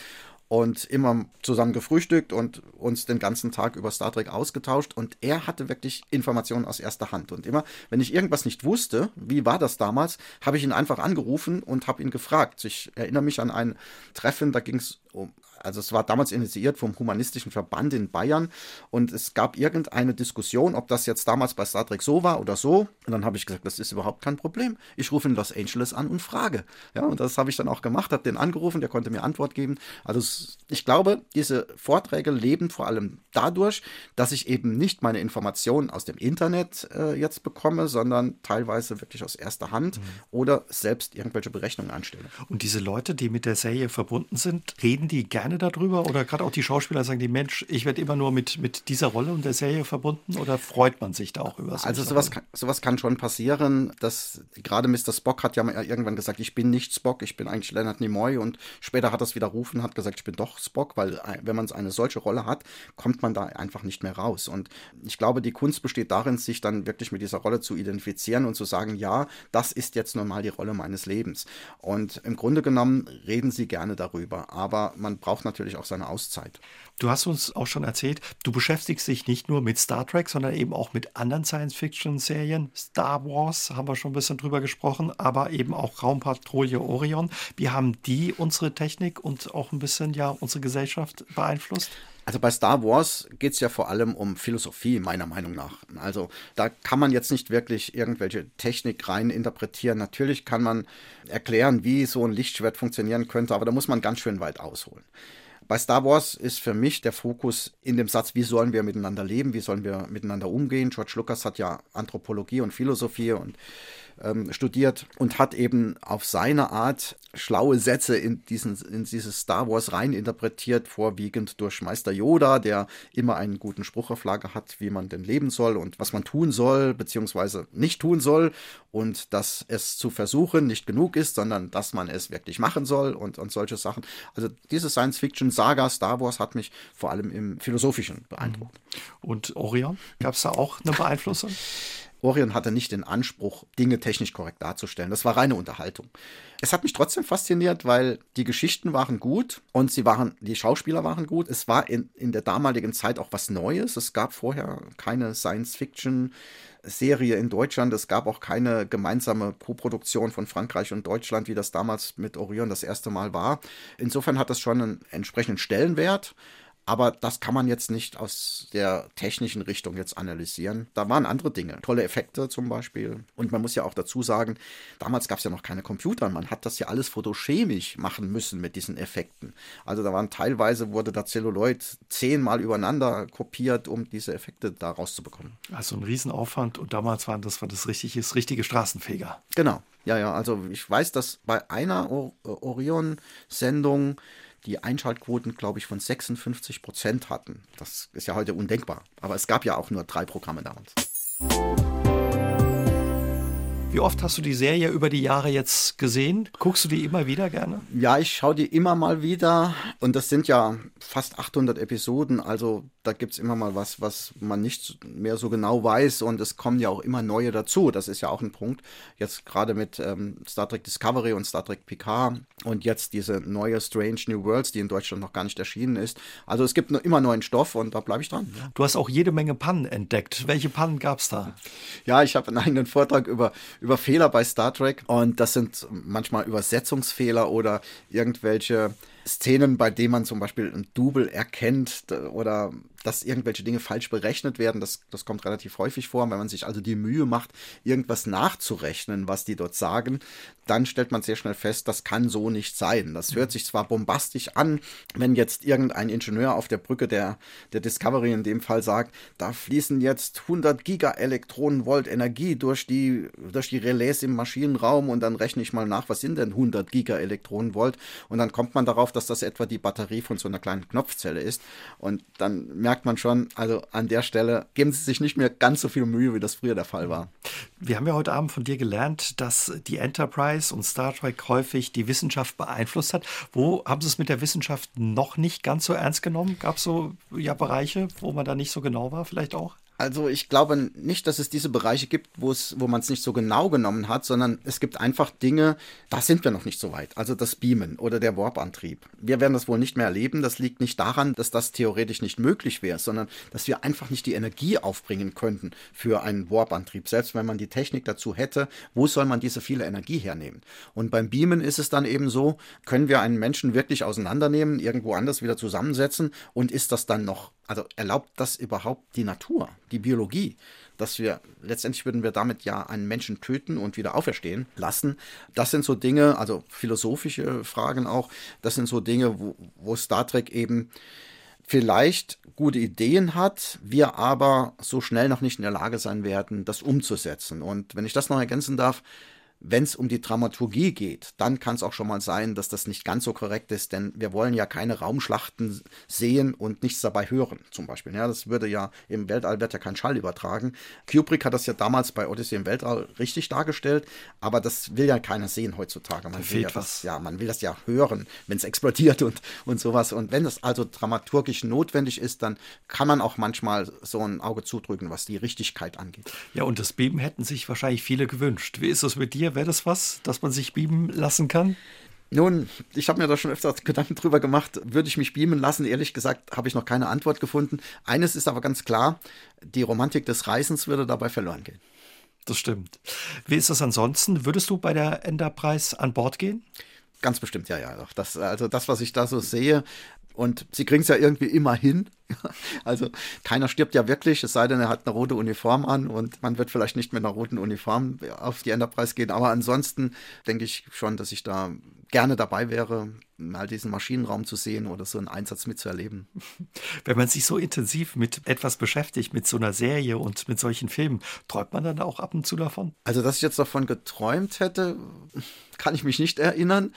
und immer zusammen gefrühstückt und uns den ganzen Tag über Star Trek ausgetauscht. Und er hatte wirklich Informationen aus erster Hand. Und immer, wenn ich irgendwas nicht wusste, wie war das damals, habe ich ihn einfach angerufen und habe ihn gefragt. Ich erinnere mich an ein Treffen, da ging es um also es war damals initiiert vom Humanistischen Verband in Bayern und es gab irgendeine Diskussion, ob das jetzt damals bei Star Trek so war oder so. Und dann habe ich gesagt, das ist überhaupt kein Problem. Ich rufe in Los Angeles an und frage. Ja, und das habe ich dann auch gemacht, habe den angerufen, der konnte mir Antwort geben. Also ich glaube, diese Vorträge leben vor allem dadurch, dass ich eben nicht meine Informationen aus dem Internet äh, jetzt bekomme, sondern teilweise wirklich aus erster Hand mhm. oder selbst irgendwelche Berechnungen anstelle. Und diese Leute, die mit der Serie verbunden sind, reden die gerne gerne darüber? Oder gerade auch die Schauspieler sagen die, Mensch, ich werde immer nur mit, mit dieser Rolle und der Serie verbunden? Oder freut man sich da auch über Also sowas kann, sowas kann schon passieren, dass gerade Mr. Spock hat ja mal irgendwann gesagt, ich bin nicht Spock, ich bin eigentlich Leonard Nimoy und später hat er es widerrufen, hat gesagt, bin doch Spock, weil wenn man eine solche Rolle hat, kommt man da einfach nicht mehr raus. Und ich glaube, die Kunst besteht darin, sich dann wirklich mit dieser Rolle zu identifizieren und zu sagen, ja, das ist jetzt nun mal die Rolle meines Lebens. Und im Grunde genommen reden sie gerne darüber, aber man braucht natürlich auch seine Auszeit. Du hast uns auch schon erzählt, du beschäftigst dich nicht nur mit Star Trek, sondern eben auch mit anderen Science-Fiction-Serien. Star Wars haben wir schon ein bisschen drüber gesprochen, aber eben auch Raumpatrouille Orion. Wie haben die unsere Technik und auch ein bisschen ja unsere Gesellschaft beeinflusst? Also bei Star Wars geht es ja vor allem um Philosophie, meiner Meinung nach. Also da kann man jetzt nicht wirklich irgendwelche Technik rein interpretieren. Natürlich kann man erklären, wie so ein Lichtschwert funktionieren könnte, aber da muss man ganz schön weit ausholen. Bei Star Wars ist für mich der Fokus in dem Satz, wie sollen wir miteinander leben, wie sollen wir miteinander umgehen. George Lucas hat ja Anthropologie und Philosophie und ähm, studiert und hat eben auf seine Art schlaue Sätze in, diesen, in dieses Star Wars rein interpretiert, vorwiegend durch Meister Yoda, der immer einen guten Spruch auf Lager hat, wie man denn leben soll und was man tun soll, beziehungsweise nicht tun soll und dass es zu versuchen nicht genug ist, sondern dass man es wirklich machen soll und, und solche Sachen. Also diese Science-Fiction-Saga Star Wars hat mich vor allem im Philosophischen beeindruckt. Und Orion, gab es da auch eine Beeinflussung? Orion hatte nicht den Anspruch, Dinge technisch korrekt darzustellen. Das war reine Unterhaltung. Es hat mich trotzdem fasziniert, weil die Geschichten waren gut und sie waren, die Schauspieler waren gut. Es war in, in der damaligen Zeit auch was Neues. Es gab vorher keine Science-Fiction. Serie in Deutschland. Es gab auch keine gemeinsame Co-Produktion von Frankreich und Deutschland, wie das damals mit Orion das erste Mal war. Insofern hat das schon einen entsprechenden Stellenwert. Aber das kann man jetzt nicht aus der technischen Richtung jetzt analysieren. Da waren andere Dinge, tolle Effekte zum Beispiel. Und man muss ja auch dazu sagen, damals gab es ja noch keine Computer. Man hat das ja alles fotochemisch machen müssen mit diesen Effekten. Also da waren teilweise wurde da Celluloid zehnmal übereinander kopiert, um diese Effekte da rauszubekommen. Also ein Riesenaufwand und damals waren das war das richtige, das richtige Straßenfeger. Genau. Ja, ja, also ich weiß, dass bei einer Orion-Sendung die Einschaltquoten, glaube ich, von 56 Prozent hatten. Das ist ja heute undenkbar. Aber es gab ja auch nur drei Programme damals. Wie oft hast du die Serie über die Jahre jetzt gesehen? Guckst du die immer wieder gerne? Ja, ich schaue die immer mal wieder. Und das sind ja fast 800 Episoden. Also da gibt es immer mal was, was man nicht mehr so genau weiß. Und es kommen ja auch immer neue dazu. Das ist ja auch ein Punkt. Jetzt gerade mit ähm, Star Trek Discovery und Star Trek Picard und jetzt diese neue Strange New Worlds, die in Deutschland noch gar nicht erschienen ist. Also es gibt immer neuen Stoff und da bleibe ich dran. Du hast auch jede Menge Pannen entdeckt. Welche Pannen gab es da? Ja, ich habe einen eigenen Vortrag über über Fehler bei Star Trek. Und das sind manchmal Übersetzungsfehler oder irgendwelche Szenen, bei denen man zum Beispiel ein Double erkennt oder dass irgendwelche Dinge falsch berechnet werden. Das, das kommt relativ häufig vor. Wenn man sich also die Mühe macht, irgendwas nachzurechnen, was die dort sagen, dann stellt man sehr schnell fest, das kann so nicht sein. Das hört sich zwar bombastisch an, wenn jetzt irgendein Ingenieur auf der Brücke der, der Discovery in dem Fall sagt, da fließen jetzt 100 Gigaelektronenvolt Energie durch die, durch die Relais im Maschinenraum und dann rechne ich mal nach, was sind denn 100 Gigaelektronenvolt und dann kommt man darauf, dass das etwa die Batterie von so einer kleinen Knopfzelle ist und dann merkt merkt man schon, also an der Stelle geben sie sich nicht mehr ganz so viel Mühe, wie das früher der Fall war. Wir haben ja heute Abend von dir gelernt, dass die Enterprise und Star Trek häufig die Wissenschaft beeinflusst hat. Wo haben sie es mit der Wissenschaft noch nicht ganz so ernst genommen? Gab es so ja, Bereiche, wo man da nicht so genau war, vielleicht auch? Also ich glaube nicht, dass es diese Bereiche gibt, wo es, wo man es nicht so genau genommen hat, sondern es gibt einfach Dinge, da sind wir noch nicht so weit. Also das Beamen oder der Warp-Antrieb. Wir werden das wohl nicht mehr erleben. Das liegt nicht daran, dass das theoretisch nicht möglich wäre, sondern dass wir einfach nicht die Energie aufbringen könnten für einen Warp-Antrieb. Selbst wenn man die Technik dazu hätte, wo soll man diese viele Energie hernehmen? Und beim Beamen ist es dann eben so, können wir einen Menschen wirklich auseinandernehmen, irgendwo anders wieder zusammensetzen und ist das dann noch also erlaubt das überhaupt die Natur, die Biologie, dass wir letztendlich würden wir damit ja einen Menschen töten und wieder auferstehen lassen. Das sind so Dinge, also philosophische Fragen auch, das sind so Dinge, wo, wo Star Trek eben vielleicht gute Ideen hat, wir aber so schnell noch nicht in der Lage sein werden, das umzusetzen. Und wenn ich das noch ergänzen darf, wenn es um die Dramaturgie geht, dann kann es auch schon mal sein, dass das nicht ganz so korrekt ist, denn wir wollen ja keine Raumschlachten sehen und nichts dabei hören, zum Beispiel. Ja, das würde ja im Weltall wird ja kein Schall übertragen. Kubrick hat das ja damals bei Odyssey im Weltall richtig dargestellt, aber das will ja keiner sehen heutzutage. Man da will ja das, ja, man will das ja hören, wenn es explodiert und, und sowas. Und wenn es also dramaturgisch notwendig ist, dann kann man auch manchmal so ein Auge zudrücken, was die Richtigkeit angeht. Ja, und das Beben hätten sich wahrscheinlich viele gewünscht. Wie ist es mit dir? Wäre das was, dass man sich beamen lassen kann? Nun, ich habe mir da schon öfter Gedanken drüber gemacht. Würde ich mich beamen lassen? Ehrlich gesagt, habe ich noch keine Antwort gefunden. Eines ist aber ganz klar: die Romantik des Reisens würde dabei verloren gehen. Das stimmt. Wie ist das ansonsten? Würdest du bei der Enterprise an Bord gehen? Ganz bestimmt, ja, ja. Das, also das, was ich da so sehe, und sie kriegen es ja irgendwie immer hin. Also keiner stirbt ja wirklich, es sei denn, er hat eine rote Uniform an und man wird vielleicht nicht mit einer roten Uniform auf die Enterprise gehen. Aber ansonsten denke ich schon, dass ich da gerne dabei wäre, mal diesen Maschinenraum zu sehen oder so einen Einsatz mitzuerleben. Wenn man sich so intensiv mit etwas beschäftigt, mit so einer Serie und mit solchen Filmen, träumt man dann auch ab und zu davon? Also, dass ich jetzt davon geträumt hätte, kann ich mich nicht erinnern.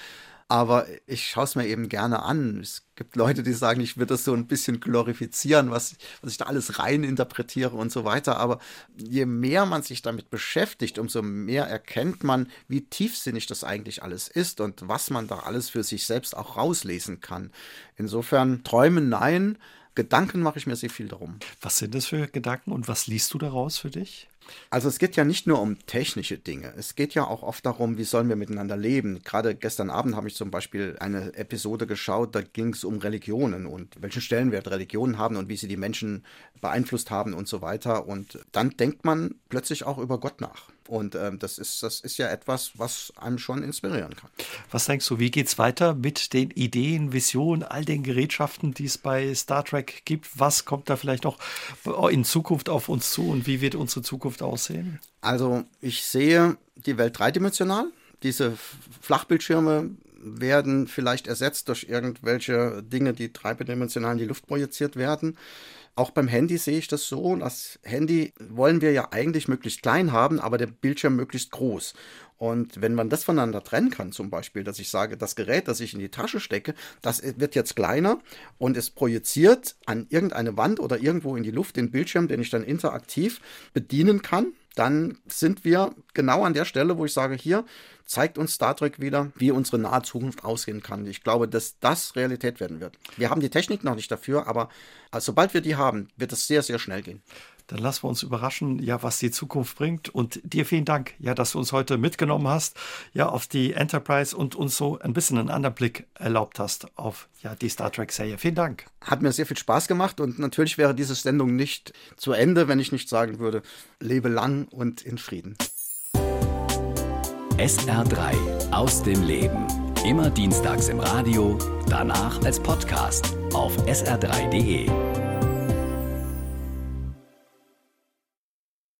Aber ich schaue es mir eben gerne an. Es gibt Leute, die sagen, ich würde das so ein bisschen glorifizieren, was, was ich da alles rein interpretiere und so weiter. Aber je mehr man sich damit beschäftigt, umso mehr erkennt man, wie tiefsinnig das eigentlich alles ist und was man da alles für sich selbst auch rauslesen kann. Insofern träumen nein. Gedanken mache ich mir sehr viel darum. Was sind das für Gedanken und was liest du daraus für dich? Also es geht ja nicht nur um technische Dinge, es geht ja auch oft darum, wie sollen wir miteinander leben. Gerade gestern Abend habe ich zum Beispiel eine Episode geschaut, da ging es um Religionen und welchen Stellenwert Religionen haben und wie sie die Menschen beeinflusst haben und so weiter. Und dann denkt man plötzlich auch über Gott nach. Und ähm, das, ist, das ist ja etwas, was einem schon inspirieren kann. Was denkst du, wie geht es weiter mit den Ideen, Visionen, all den Gerätschaften, die es bei Star Trek gibt? Was kommt da vielleicht noch in Zukunft auf uns zu und wie wird unsere Zukunft aussehen? Also ich sehe die Welt dreidimensional. Diese Flachbildschirme werden vielleicht ersetzt durch irgendwelche Dinge, die dreidimensional in die Luft projiziert werden. Auch beim Handy sehe ich das so. Das Handy wollen wir ja eigentlich möglichst klein haben, aber der Bildschirm möglichst groß. Und wenn man das voneinander trennen kann, zum Beispiel, dass ich sage, das Gerät, das ich in die Tasche stecke, das wird jetzt kleiner und es projiziert an irgendeine Wand oder irgendwo in die Luft den Bildschirm, den ich dann interaktiv bedienen kann, dann sind wir genau an der Stelle, wo ich sage, hier zeigt uns Star Trek wieder, wie unsere nahe Zukunft aussehen kann. Ich glaube, dass das Realität werden wird. Wir haben die Technik noch nicht dafür, aber sobald wir die haben, wird es sehr, sehr schnell gehen. Dann lassen wir uns überraschen, ja, was die Zukunft bringt. Und dir vielen Dank, ja, dass du uns heute mitgenommen hast, ja, auf die Enterprise und uns so ein bisschen einen anderen Blick erlaubt hast auf ja, die Star Trek-Serie. Vielen Dank. Hat mir sehr viel Spaß gemacht und natürlich wäre diese Sendung nicht zu Ende, wenn ich nicht sagen würde, lebe lang und in Frieden. SR3 aus dem Leben. Immer dienstags im Radio, danach als Podcast auf sr3.de.